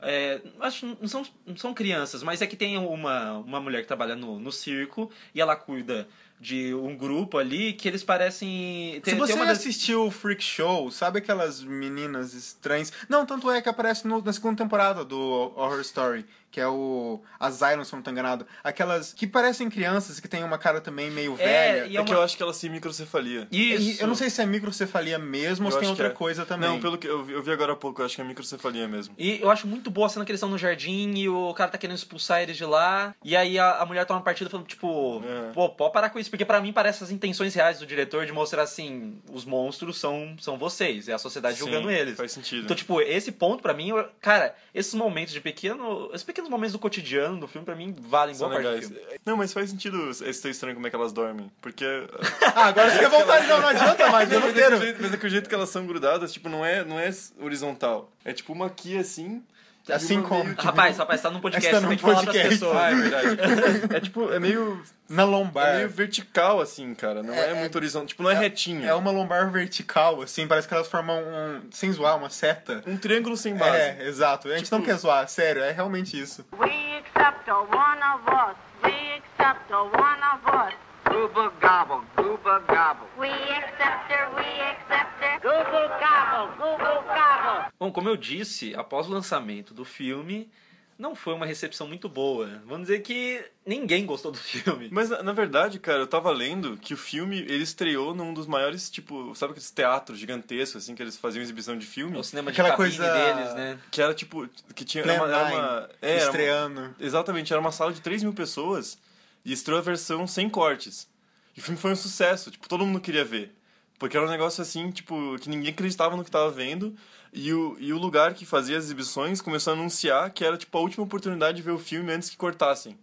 é, acho que não são, não são crianças, mas é que tem uma, uma mulher que trabalha no, no circo e ela cuida de um grupo ali que eles parecem... Se Tem, você tem uma das- assistiu o Freak Show, sabe aquelas meninas estranhas? Não, tanto é que aparece no- na segunda temporada do Horror Story, que é o Asylum, se eu não tô enganado. Aquelas que parecem crianças, que tem uma cara também meio É, velha. e É é que eu acho que elas têm microcefalia. Isso. E Eu não sei se é microcefalia mesmo ou Eu se tem outra é. coisa também. Não, pelo que eu vi, eu vi agora há pouco, eu acho que é microcefalia mesmo. E eu acho muito boa a cena que eles estão no jardim e o cara tá querendo expulsar eles de lá. E aí a, a mulher toma partida falando, tipo, É. pô, pode parar com isso. Porque pra mim parece as intenções reais do diretor de mostrar assim, os monstros são, são vocês, é a sociedade Sim, julgando eles. Faz sentido. Então, tipo, esse ponto pra mim, eu- cara, esses momentos de pequeno. Esses pequenos momentos do cotidiano do filme, pra mim, valem São boa parte do legais. filme. Não, mas faz sentido esse estranho como é que elas dormem. Porque. *laughs* Ah, agora você quer voltar, não, não adianta mais, eu Não, é que o quero. jeito, mas é que o jeito que elas são grudadas, tipo, não é, não é horizontal. É tipo uma aqui assim. Assim como- tipo, Rapaz, rapaz, tá num podcast, Tá num tem que falar pras podcast. pessoas. Ah, é verdade. É tipo, é meio. Na É lombar. meio vertical, assim, cara. Não é, É, muito horizontal. Tipo, não é, retinho. É uma lombar vertical, assim, parece que elas formam um. Sem zoar, uma seta. um triângulo sem base. É, exato. A gente não Tipo- quer zoar, sério, é realmente isso. We accept the one of us. We accept the one of us. Gooba gobble, gooba gobble. We accept her, we accept her. Google gobble, Google gobble. Bom, como eu disse, após o lançamento do filme, não foi uma recepção muito boa. Vamos dizer que ninguém gostou do filme. Mas na, na verdade, cara, eu tava lendo que o filme ele estreou num dos maiores, tipo, sabe aqueles teatros gigantescos, assim, que eles faziam exibição de filme? O cinema de Aquela cabine coisa- deles, né? Que era tipo. Que tinha. Plan Era uma, era uma- é, era uma- estreando. exatamente, era uma sala de 3 mil pessoas e estreou a versão sem cortes. E o filme foi um sucesso, tipo, todo mundo queria ver. Porque era um negócio assim, tipo, que ninguém acreditava no que tava vendo. E o, e o lugar que fazia as exibições começou a anunciar que era, tipo, a última oportunidade de ver o filme antes que cortassem.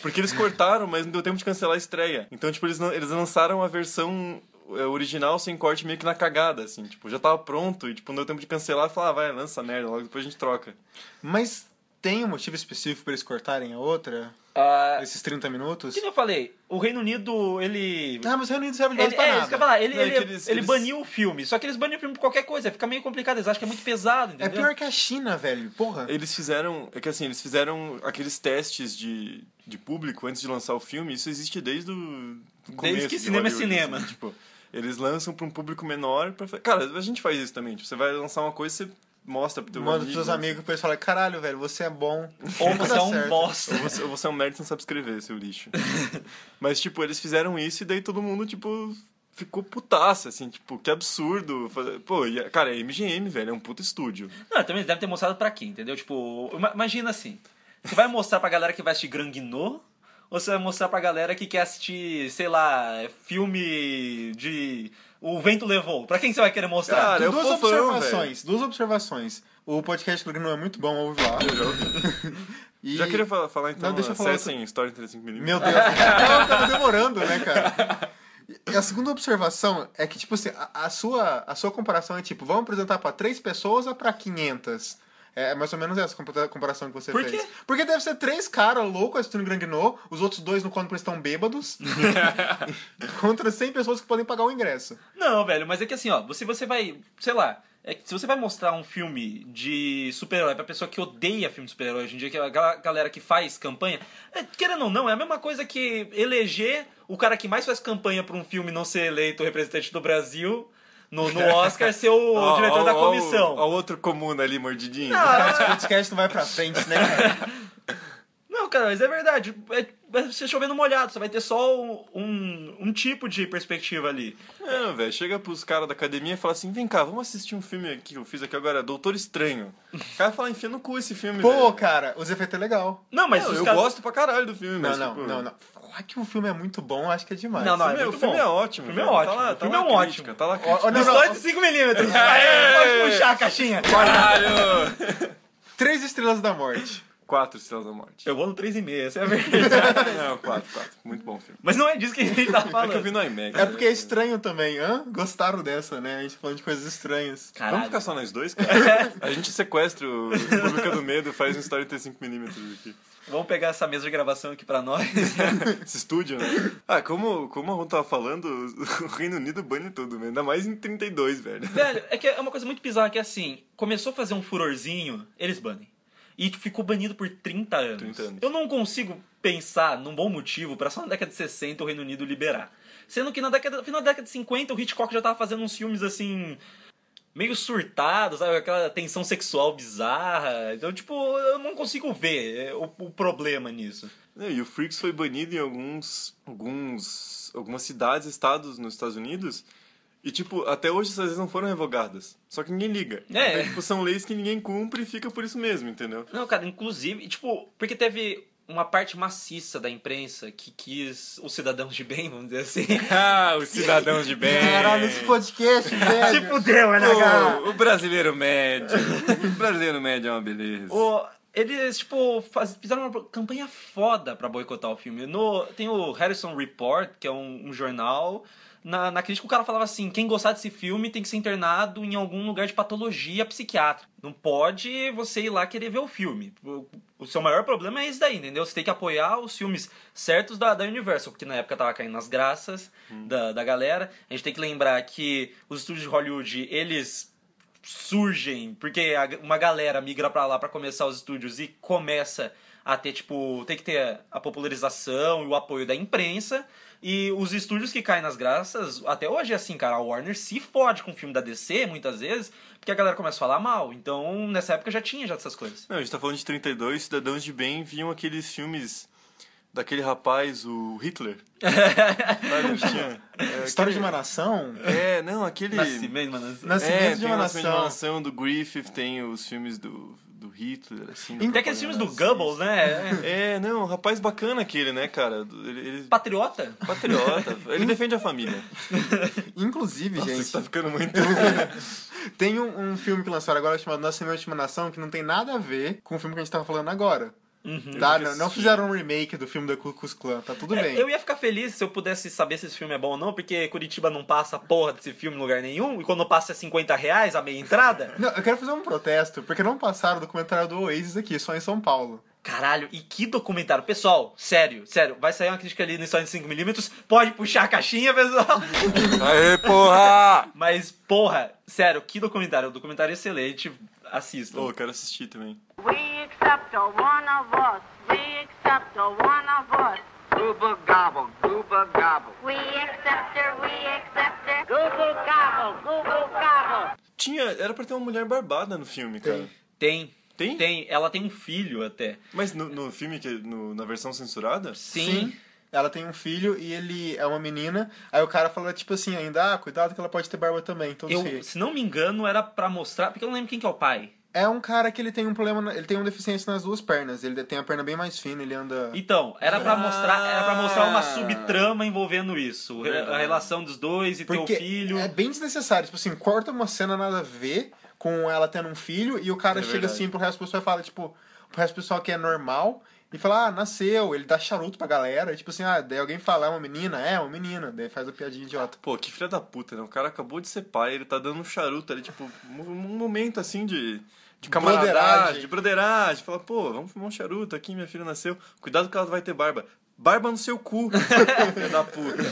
Porque eles cortaram, mas não deu tempo de cancelar a estreia. Então, tipo, eles, eles lançaram a versão é, original sem corte meio que na cagada, assim. Tipo, já tava pronto e, tipo, não deu tempo de cancelar falar, ah, vai, lança merda, logo depois a gente troca. Mas tem um motivo específico pra eles cortarem a outra? Ah, Esses 30 minutos? que eu falei, o Reino Unido, ele... Ah, mas o Reino Unido serve de Ele, pra é, nada. isso que falar, ele, Não, é ele, que eles- ele eles- baniu o filme. Só que eles baniam o filme por qualquer coisa, fica meio complicado, eles acham que é muito pesado, É entendeu? pior que a China, velho. Porra. Eles fizeram. É que assim, eles fizeram aqueles testes de, de público antes de lançar o filme. Isso existe desde o do começo que de cinema é Hollywood, cinema. assim, tipo, eles lançam pra um público menor. Pra... Cara, a gente faz isso também. Tipo, você vai lançar uma coisa, você mostra pro teu Manda amigo. pros seus amigos pra eles falarem, caralho, velho, você é bom. Ou você é um certo. bosta. Ou você, ou você é um merda e não sabe escrever, seu lixo. *laughs* Mas, tipo, eles fizeram isso e daí todo mundo, tipo, ficou putaça, assim, tipo, que absurdo. Pô, e, cara, é MGM, velho, é um puto estúdio. Não, também eles devem ter mostrado pra quem, entendeu? Tipo, ima- imagina assim, você vai mostrar pra galera que vai assistir Grand Guignol, ou você vai mostrar pra galera que quer assistir, sei lá, filme de... O Vento Levou. Pra quem você vai querer mostrar? Cara, duas fofão, observações, duas observações. O podcast do não é muito bom, ouve lá. Eu já ouvi. *laughs* E... Já queria fa- falar então, Não, deixa eu falar acessem História em 35mm. Meu Deus, *laughs* tava, tava demorando, né, cara? E a segunda observação é que, tipo assim, a, a sua, a sua comparação é tipo, vamos apresentar pra três pessoas ou pra 500? É mais ou menos essa compa- comparação que você Por fez. quê? Porque deve ser três caras loucos assistindo Grand Guignol, os outros dois no quando eles estão bêbados, *laughs* contra 100 pessoas que podem pagar o ingresso. Não, velho, mas é que assim, ó, se você vai, sei lá, é se você vai mostrar um filme de super-herói pra pessoa que odeia filme de super-herói hoje em dia, que é a gal- galera que faz campanha, é, querendo ou não, é a mesma coisa que eleger o cara que mais faz campanha pra um filme não ser eleito representante do Brasil no, no Oscar ser o *laughs* Ó, diretor ó, da comissão. Ó, o outro comuna ali, mordidinho. *laughs* Esse podcast não vai pra frente, né, cara? *laughs* Não, cara, mas é verdade. É, vai ser chovendo molhado, você vai ter só um, um tipo de perspectiva ali. É, velho, chega pros caras da academia e fala assim: vem cá, vamos assistir um filme aqui que eu fiz aqui agora, Doutor Estranho. O cara fala, enfia no cu esse filme, Pô, velho. cara, os efeitos é legal. Não, mas Não, os eu caras- gosto pra caralho do filme, Não, mas, não, tipo, não, não. Falar que o filme é muito bom, acho que é demais. Não, não, O filme, é o filme bom. é ótimo. O filme é velho. ótimo. Tá lá, O tá filme lá é um crítica, ótimo. Tá lá crítica. ó, não, não. de 5mm. *laughs* Pode puxar a caixinha. Caralho! Três estrelas da morte. Quatro Estrelas da Morte. Eu vou no 3,5, essa é a *laughs* verdade. Não, quatro, quatro. Muito bom filme. Mas não é disso que a gente tá *laughs* É que eu falando. vi no IMAX. É porque é né? estranho também, hã? Gostaram dessa, né? A gente falando de coisas estranhas. Vamos Caralho. ficar só nós dois, cara? *laughs* A gente sequestra o República do Medo faz um story 35mm aqui. Vamos pegar essa mesa de gravação aqui pra nós. Esse estúdio, né? Ah, como, como a Ron tava falando, o Reino Unido bane tudo, né? Ainda mais em 32, velho. Velho, é que é uma coisa muito bizarra que é assim, começou a fazer um furorzinho, eles banem. E ficou banido por 30 anos. 30 anos. Eu não consigo pensar num bom motivo pra só na década de 60 o Reino Unido liberar. Sendo que na década, final da década de 50 o Hitchcock já tava fazendo uns filmes assim meio surtados, sabe? Aquela tensão sexual bizarra. Então, tipo, eu não consigo ver é, o, o problema nisso. É, E o Freaks foi banido em alguns, alguns, algumas cidades, estados nos Estados Unidos. E, tipo, até hoje essas leis não foram revogadas. Só que ninguém liga. É. Então, tipo, são leis que ninguém cumpre e fica por isso mesmo, entendeu? Não, cara, inclusive, tipo, porque teve uma parte maciça da imprensa que quis os cidadãos de bem, vamos dizer assim. *laughs* Ah, os cidadãos de bem. Caralho, esse podcast, *laughs* velho. Se fudeu, NH! Pô, o brasileiro médio. O brasileiro médio é uma beleza. O, eles, tipo, faz- fizeram uma campanha foda pra boicotar o filme. No, tem o Harrison Report, que é um, um jornal. Na, na crítica, o cara falava assim: quem gostar desse filme tem que ser internado em algum lugar de patologia psiquiátrica. Não pode você ir lá querer ver o filme. O, o seu maior problema é isso daí, entendeu? Você tem que apoiar os filmes certos da, da Universal, porque na época tava caindo nas graças da, da galera. A gente tem que lembrar que os estúdios de Hollywood, eles surgem porque uma galera migra pra lá pra começar os estúdios e começa a ter tipo tem que ter a popularização e o apoio da imprensa e os estúdios que caem nas graças até hoje é assim cara a Warner se fode com o filme da DC muitas vezes porque a galera começa a falar mal então nessa época já tinha já dessas coisas Não, a gente tá falando de 32, cidadãos de bem viam aqueles filmes daquele rapaz, o Hitler. *laughs* Sabe, é, *laughs* História de uma nação? É, não, aquele... Nascimento. Nascimento é, de uma Nascimento de uma nação. Nação do Griffith, tem os filmes do, do Hitler, assim. Tem aqueles filmes do Goebbels, né? *laughs* É. Não, um rapaz bacana aquele, né, cara? Ele, ele Patriota? patriota, *laughs* ele defende a família. Inclusive, Nossa, gente, isso tá ficando muito... *laughs* tem um, um filme que lançaram agora chamado Nascimento de uma Nação que não tem nada a ver com o filme que a gente tava falando agora. Tá? Eu Não, não fizeram um remake do filme da Ku Klux Klan, tá tudo bem. É, eu ia ficar feliz se eu pudesse saber se esse filme é bom ou não, porque Curitiba não passa a porra desse filme em lugar nenhum, e quando passa é 50 reais a meia entrada. Não, eu quero fazer um protesto, porque não passaram o documentário do Oasis aqui, só em São Paulo. Caralho, e que documentário. Pessoal, sério, sério, vai sair uma crítica ali no de 5mm, pode puxar a caixinha, pessoal. *laughs* Aê, porra! Mas, porra, sério, que documentário. O documentário é excelente, assista. Ô, eu quero assistir também. We accept a one of us. We accept a one of us. Gooba gobble, gooba gobble. We accept her. We accept her. Google gobble. Google gobble. Tinha, era pra ter uma mulher barbada no filme, cara. Tem. Tem? Tem. Ela tem um filho até. Mas no, no filme, que, no, na versão censurada? Sim. Ela tem um filho e ele é uma menina. Aí o cara fala, tipo assim, ainda, ah, cuidado que ela pode ter barba também. Então, Eu, se não me engano, era pra mostrar. Porque eu não lembro quem que é o pai. É um cara que ele tem um problema, ele tem uma deficiência nas duas pernas. Ele tem a perna bem mais fina, ele anda. Então, era pra mostrar, era para mostrar uma Ah. subtrama envolvendo isso, a relação dos dois e ter o Porque filho. é bem desnecessário. Tipo assim, corta uma cena nada a ver com ela tendo um filho e o cara É chega verdade. assim pro resto do pessoal e fala, tipo, pro resto do pessoal que é normal e fala, ah, nasceu. Ele dá charuto pra galera. E, tipo assim, ah, daí alguém fala, é uma menina? É, uma menina. Daí faz a piadinha idiota. Pô, que filha da puta, né? O cara acabou de ser pai, ele tá dando um charuto ali, tipo, um momento assim de. De camaradagem, Broderagem. de broderagem. Fala, pô, vamos fumar um charuto aqui, minha filha nasceu. Cuidado que ela vai ter barba. Barba no seu cu, *laughs* filha da puta.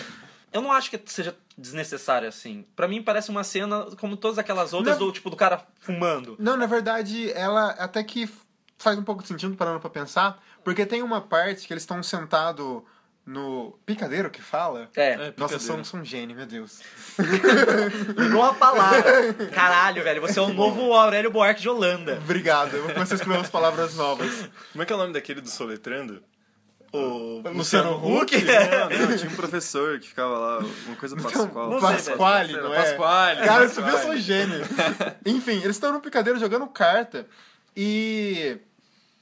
Eu não acho que seja desnecessário assim. Pra mim parece uma cena como todas aquelas outras Não. do tipo do cara fumando. Não, na verdade, ela até que faz um pouco de sentido parando pra pensar, porque tem uma parte que eles estão sentados no picadeiro que fala. É, Nossa, picadeiro. são, são gênio, meu Deus. *laughs* igual a palavra. Caralho, velho, você é o novo Aurélio Buarque de Holanda. Obrigado, eu vou começar a escrever umas palavras novas. Como é que é o nome daquele do Soletrando? O Luciano Huck? Não, não, tinha um professor que ficava lá, uma coisa Pascoal. Não sei, Pasquale, não é? Pasquale, Cara, você viu, eu sou gênio. Enfim, eles estão no picadeiro jogando carta e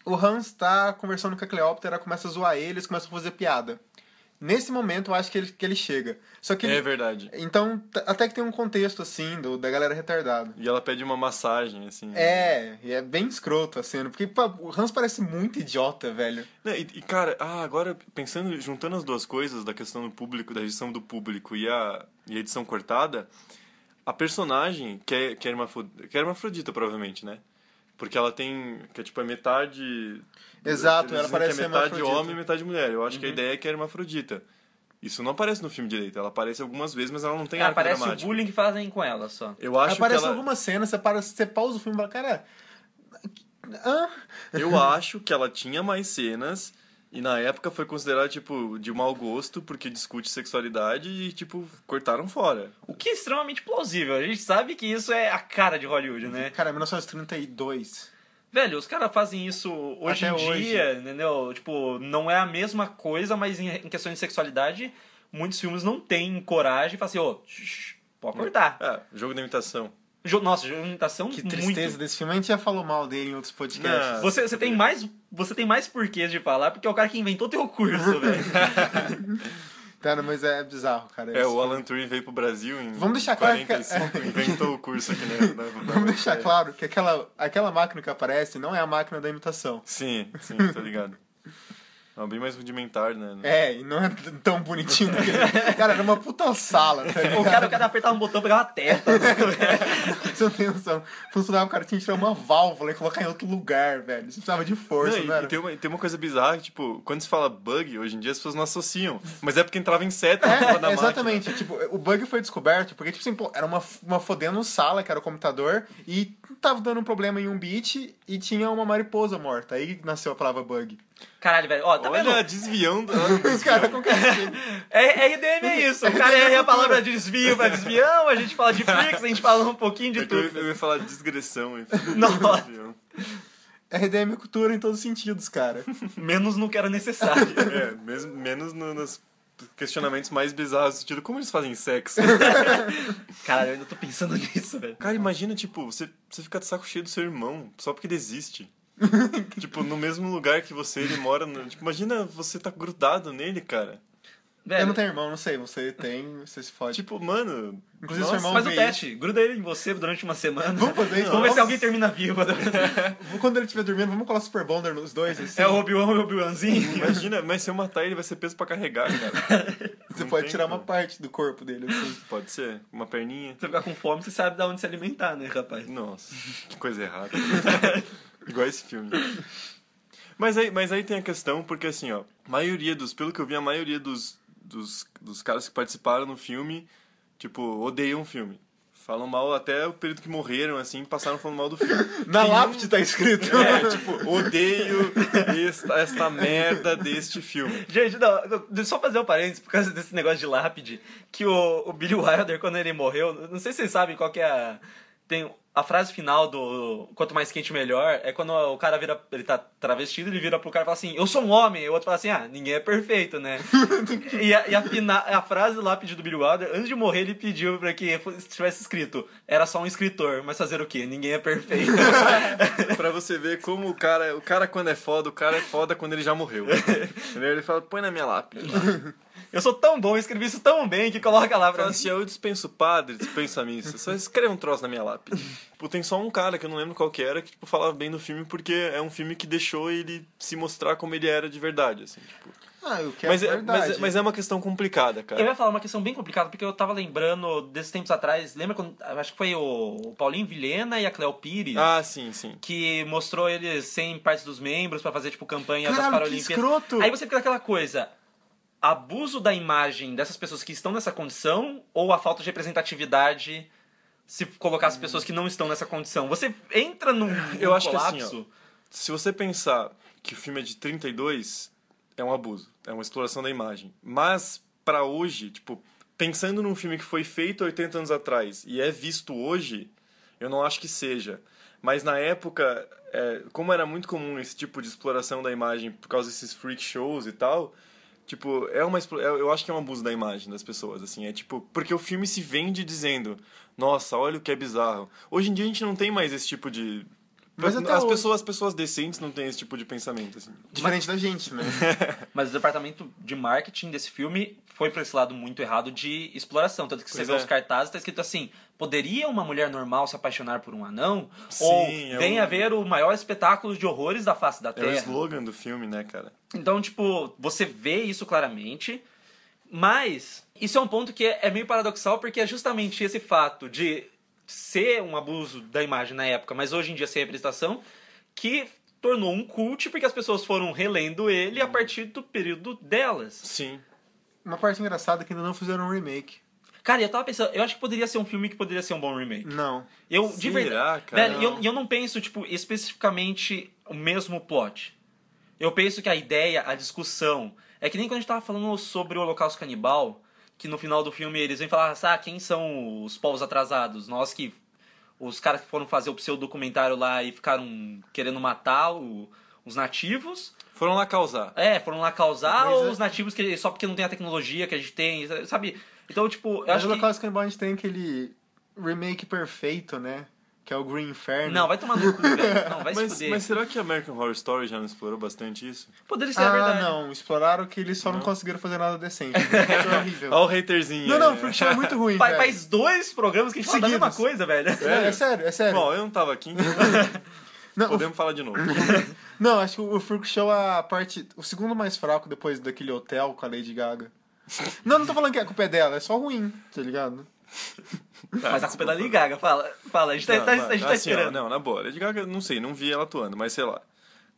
o Hans tá conversando com a Cleópatra, começa a zoar ele, eles começam a fazer piada. Nesse momento, eu acho que ele, que ele chega. Só que É ele- verdade. Então, até que tem um contexto, assim, do, da galera retardada. E ela pede uma massagem, assim. É, e é bem escroto a cena, porque pô, o Hans parece muito idiota, velho. E, e, cara, ah, agora pensando, juntando as duas coisas, da questão do público, da edição do público e a, e a edição cortada, a personagem, que é, que, é hermafro- que é hermafrodita, provavelmente, né? Porque ela tem, que é tipo, é metade... Exato, ela parece que é metade homem e metade mulher. Eu acho que a ideia é que é hermafrodita. Isso não aparece no filme direito. Ela aparece algumas vezes, mas ela não tem Cara, arco parece o dramático. bullying que fazem com ela só. Eu acho Aparece que ela... algumas cenas, você, para, você pausa o filme e fala, cara... Ah, Eu acho que ela tinha mais cenas e na época foi considerada, tipo, de mau gosto porque discute sexualidade e, tipo, cortaram fora. O que é extremamente plausível. A gente sabe que isso é a cara de Hollywood, né? cara, 1932. Velho, os caras fazem isso hoje Até em hoje. dia, entendeu? Tipo, não é a mesma coisa, mas em, em questões de sexualidade, muitos filmes não têm coragem e falam assim, ô, shh, pode cortar. É, jogo da imitação. Jo- Nossa, jogo de imitação Que muito. tristeza desse filme. A gente já falou mal dele em outros podcasts. Não. Você, você tem mais você tem mais porquês de falar porque é o cara que inventou teu curso, velho. *laughs* Cara, mas é bizarro, cara. É, o. Alan Turing veio pro Brasil em Vamos deixar claro que- 45 inventou o curso aqui na, na, na Vamos deixar claro que aquela, aquela máquina que aparece não é a máquina da imitação. Sim, sim, tô ligado. É bem mais rudimentar, né? É, e não é *laughs* tão bonitinho daquele. Cara, era uma puta sala, tá o cara, o cara apertava um botão, pegava a testa. *laughs* Você não tem noção. Funcionava, o cara tinha que tirar uma válvula e colocar em outro lugar, velho. Você precisava de força, Não, não, e, e tem, uma, tem uma coisa bizarra, que, tipo, quando se fala bug, hoje em dia as pessoas não associam. Mas é porque entrava inseto na É, máquina. exatamente. Tipo, o bug foi descoberto porque, tipo assim, pô, era uma, uma fodendo sala, que era o computador, e tava dando um problema em um bit e tinha uma mariposa morta. Aí nasceu a palavra bug. Caralho, velho. Ó, tá Olha, vendo? desviando. *laughs* Os caras com É, RDM é isso. O cara erra a palavra de desvio pra desvião, a gente fala de freaks, a gente fala um pouquinho de É que eu, tudo. eu ia falar digressão. hein? *laughs* Nossa. RDM é cultura em todos os sentidos, cara. *laughs* Menos no que era necessário. É, mesmo, menos no- nos questionamentos mais bizarros, no sentido como eles fazem sexo. Caralho, eu ainda tô pensando nisso, velho. Cara, imagina, tipo, você, você fica de saco cheio do seu irmão só porque ele existe. *laughs* tipo, no mesmo lugar que você, ele mora. no- tipo, imagina você tá grudado nele, cara. Velho, Eu não tenho irmão, não sei. Você tem, você se fode. Tipo, mano. Inclusive, nossa, seu irmão Faz o teste, gruda ele em você durante uma semana. Vamos fazer isso? Vamos ver se alguém termina vivo. Quando ele estiver dormindo, vamos colar Super Bonder nos dois, assim. É o Obi-Wan e o Obi-Wanzinho. Imagina, mas se eu matar ele, vai ser peso pra carregar, cara. *laughs* Você Não pode tirar como. uma parte do corpo dele, assim. Pode ser. Uma perninha. Você ficar com fome, você sabe de onde se alimentar, né, rapaz? Nossa, que coisa errada. *laughs* Igual esse filme. Mas aí, mas aí tem a questão, porque assim, ó, maioria dos, pelo que eu vi, a maioria dos, dos, dos caras que participaram no filme, tipo, odeiam o filme. Falam mal até o período que morreram, assim, passaram falando mal do filme. *laughs* Na Tem um- lápide tá escrito. É, tipo, odeio esta, esta merda deste filme. Gente, não, eu só fazer um parênteses por causa desse negócio de lápide. Que o, o Billy Wilder, quando ele morreu, não sei se vocês sabem qual que é a. Tem a frase final do Quanto mais quente, melhor. É quando o cara vira. Ele tá travestido, ele vira pro cara e fala assim: Eu sou um homem. E o outro fala assim: Ah, ninguém é perfeito, né? *laughs* e a, e a, fina- a frase do lápide do Billy Wilder, antes de morrer, ele pediu pra que tivesse escrito: Era só um escritor, mas fazer o quê? Ninguém é perfeito. *laughs* Pra você ver como o cara, o cara quando é foda, o cara é foda quando ele já morreu. *laughs* Entendeu? Ele fala, põe na minha lápide. Eu sou tão bom, eu escrevi isso tão bem que coloca lá pra mim. assim, eu dispenso padre, dispenso a missa. Só escreve um troço na minha lápide. Tipo, tem só um cara que eu não lembro qual que era, que tipo, falava bem do filme porque é um filme que deixou ele se mostrar como ele era de verdade, assim, tipo. Ah, o que é Mas, é, verdade. mas, é- mas é uma questão complicada, Eu cara. ia falar uma questão bem complicada, porque eu tava lembrando desses tempos atrás, lembra quando. Acho que foi o, Paulinho Vilhena e a Cleo Pires. Ah, sim, sim. Que mostrou eles sem partes dos membros pra fazer, tipo, campanha das Caralho, que Paralimpíadas. escroto! Aí você fica aquela coisa. Abuso da imagem dessas pessoas que estão nessa condição ou a falta de representatividade se colocar as pessoas que não estão nessa condição? Você entra num, Eu acho que assim, colapso. Se você pensar que o filme é de 32, é um abuso, é uma exploração da imagem. Mas pra hoje, tipo, pensando num filme que foi feito 80 anos atrás e é visto hoje, Eu não acho que seja. Mas na época, é, como era muito comum esse tipo de exploração da imagem por causa desses freak shows e tal, tipo, é uma é- eu acho que é um abuso da imagem das pessoas, assim, é tipo, porque o filme se vende dizendo, nossa, olha o que é bizarro. Hoje em dia a gente não tem mais esse tipo de Mas até as hoje- pessoas, as pessoas decentes não têm esse tipo de pensamento, assim. Diferente da gente, né? *laughs* Mas o departamento de marketing desse filme foi pra esse lado muito errado de exploração. Tanto que você Pois vê é. os cartazes, tá escrito assim: poderia uma mulher normal se apaixonar por um anão? Sim, Ou é venha um- ver o maior espetáculo de horrores da face da É o Terra. slogan do filme, né, cara? Então, tipo, você vê isso claramente, mas isso é um ponto que é é meio paradoxal, porque é justamente esse fato de ser um abuso da imagem na época, mas hoje em dia ser representação, que tornou um cult, porque as pessoas foram relendo ele a partir do período delas. Sim. Uma parte engraçada é que ainda não fizeram um remake. Cara, eu tava pensando, eu acho que poderia ser um filme que poderia ser um bom remake. Não. Eu, de Será, verdade. cara? Velho, eu, eu não penso, tipo, especificamente o mesmo plot. Eu penso que a ideia, a discussão. É que nem quando a gente tava falando sobre o Holocausto Canibal, que no final do filme eles vêm falar, ah, quem são os povos atrasados? Nós que. Os caras que foram fazer o pseudocumentário lá e ficaram querendo matar o- os nativos. Foram lá causar. É, foram lá causar, Mas ou é- os nativos que só porque não tem a tecnologia que a gente tem, sabe? Então, tipo, eu Mas acho o que. Holocausto Canibal a gente tem aquele remake perfeito, né? Que é o Green Inferno. Não, vai tomar no cu, velho. Não, vai *laughs* se Mas, fuder. mas será que American Horror Story já não explorou bastante isso? Poderia ser Ah, a verdade. não. Exploraram que eles só não, conseguiram fazer nada decente. *laughs* Foi horrível. Olha o haterzinho. Não, não, Show é muito ruim, *laughs* velho. Faz dois programas que a gente fala da mesma Seguidos. coisa, velho. É, é sério, é sério. Bom, eu não tava aqui, então não, o- podemos falar de novo. não, acho que o Freak Show é a parte... O segundo mais fraco depois daquele hotel com a Lady Gaga. Não, não tô falando que a culpa é dela, é só ruim, tá ligado? *laughs* Mas a culpa é da Lady Gaga, fala. Fala, a gente tá, Não, tá- mas, a gente tá assim, ó, esperando. não, na boa. Lady Gaga, não sei, não vi ela atuando, mas sei lá.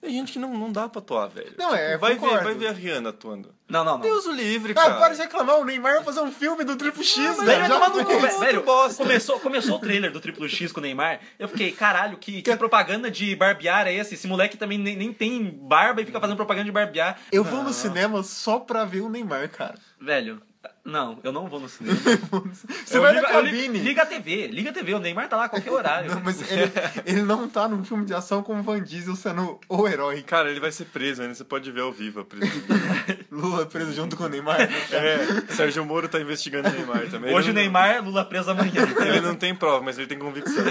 Tem gente que não, não dá pra atuar, velho. Não, é, vai ver, vai ver a Rihanna atuando. Não, não, não. Deus o livre, Ah, cara. para de reclamar, o Neymar vai fazer um filme do Triplo X, Velho, velho. vai já tomar no cu, velho. velho. Começou, começou o trailer do Triplo X com o Neymar. Eu fiquei, caralho, que, que propaganda de barbear é esse? Esse moleque também nem, nem tem barba e fica fazendo propaganda de barbear. Eu vou no cinema só pra ver o Neymar, cara. Velho, não, eu não *laughs* vou no cinema. Você Eu vai ligo- na eu ligo- cabine. Liga a TV, liga a TV, o Neymar tá lá a qualquer *laughs* horário. Não, mas *laughs* ele, ele não tá num filme de ação com o Van Diesel sendo o herói. Cara, ele vai ser preso ainda, você pode ver ao vivo a prisão. Lula preso junto com o Neymar. é, Sérgio Moro tá investigando o Neymar também. Hoje o Ele não- Neymar, Lula preso amanhã. Ele não tem prova, mas ele tem convicção.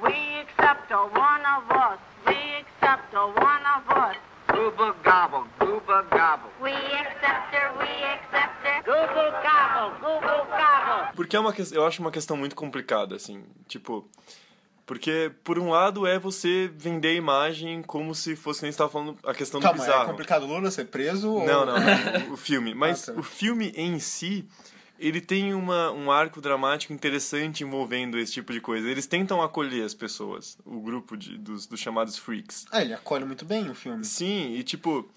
We accept a one of us. We accept a one of us. Gooba gobble, gooba gobble. We accept her, we accept her. Google gobble, Google gobble. Porque é uma que- eu acho uma questão muito complicada, assim. Tipo. Porque, por um lado, é você vender a imagem como se fosse, nem estava falando, a questão do Calma, é bizarro. complicado o Lula ser preso? ou- Não, não, não, o, o filme. *laughs* Mas Ah, tá. o filme em si, ele tem uma, um arco dramático interessante envolvendo esse tipo de coisa. Eles tentam acolher as pessoas, o grupo de, dos, dos chamados freaks. Ah, ele acolhe muito bem o filme. Sim, e tipo.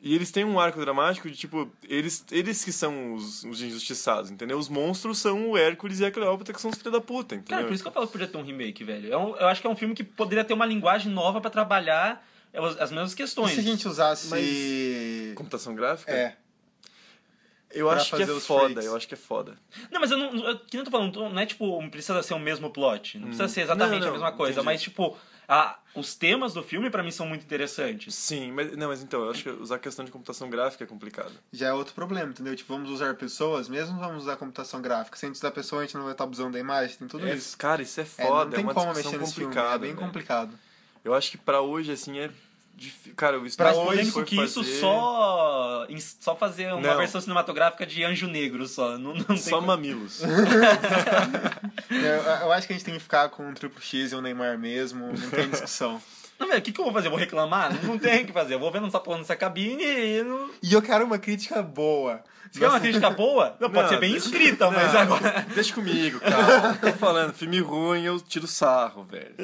E eles têm um arco dramático de tipo. Eles, eles que são os, os injustiçados, entendeu? Os monstros são o Hércules e a Cleópatra, que são os filhos da puta, entendeu? Cara, por isso que eu falo que podia ter um remake, velho. É um- eu acho que é um filme que poderia ter uma linguagem nova pra trabalhar as, as mesmas E questões. se a gente usasse... Computação gráfica? É. Eu acho que é foda, freaks. eu acho que é foda. Não, mas eu não. Eu, que nem eu tô falando, não é tipo, não precisa ser o mesmo plot. Não precisa ser exatamente Não, a não, mesma coisa. entendi. Mas, tipo, a, os temas do filme pra mim são muito interessantes. Sim, mas não, mas então, eu acho que usar a questão de computação gráfica é complicado. Já é outro problema, entendeu? Tipo, vamos usar pessoas, mesmo vamos usar computação gráfica. Se a gente usar pessoa, a gente não vai estar abusando da imagem, tem tudo É, isso. cara, isso é É, foda, não é, tem uma como mexer nesse filme, é bem velho. complicado. Eu acho que pra hoje, assim, é. Cara, o Star polêmico que isso fazer- só. em- Só fazer uma Não. versão cinematográfica de Anjo Negro só. Não, não tem Só como- mamilos. *laughs* Eu, eu acho que a gente tem que ficar com o Triple X e o Neymar mesmo, não tem discussão. *laughs* Não, velho, o que, que eu vou fazer? Eu vou reclamar? Não, não tem o que fazer. Eu vou vendo essa porra nessa cabine e. Não... E eu quero uma crítica boa. Se quer uma crítica boa, não, pode Não, ser bem deixa- escrita, mas Não, agora. Deixa comigo, cara. Tô falando, filme ruim, eu tiro sarro, velho.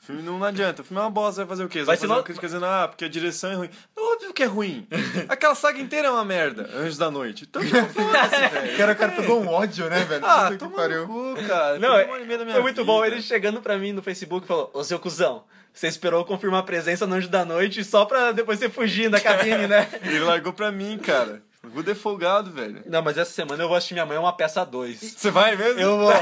Filme não adianta, o filme é uma bosta, vai fazer o quê? Você Vai vai ser fazer uma crítica dizendo, ah, porque a direção é ruim. É óbvio que é ruim. *laughs* Aquela saga inteira é uma merda, Anjos da Noite. Então, foda-se, *laughs* O velho. cara, o cara pegou um ódio, né, velho? Ah, toma pariu. no cu, cara. Não, é, muito bom vida. ele chegando pra mim no Facebook e falou: Ô seu cuzão, você esperou confirmar a presença no Anjo da Noite só pra depois você fugir da cabine, né? *laughs* Ele largou pra mim, cara. O é folgado, velho. Não, mas essa semana eu vou assistir Minha Mãe é uma peça 2. Você vai mesmo? Eu vou.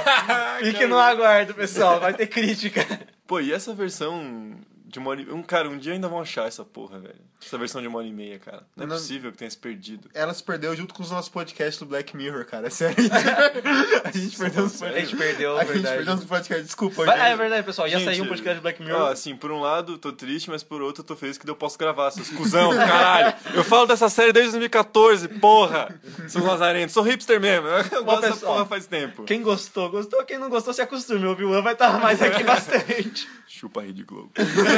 Fique no aguardo, pessoal. Vai ter crítica. Pô, e essa versão de uma hora e... um Cara, um dia ainda vão achar essa porra, velho. Essa versão de uma hora e meia, cara. Não é Não- possível que tenha se perdido. Ela se perdeu junto com os nossos podcasts do Black Mirror, cara. É sério. *laughs* a gente perdeu os A gente perdeu, A gente verdade. perdeu os podcasts. Desculpa, gente. ah, é verdade, pessoal. Gente, sair um podcast de Black Ó, Mirror. assim, por um lado, tô triste, mas por outro, eu tô feliz que eu posso gravar, seus cuzão, do caralho. Eu falo dessa série desde 2014, porra! Seus lazarentos. Sou hipster mesmo, eu gosto dessa pessoal, porra faz tempo. Quem gostou, gostou. Quem não gostou, se acostume. O Obi-Wan vai estar mais aqui *laughs* bastante. Chupa a Rede Globo. *laughs*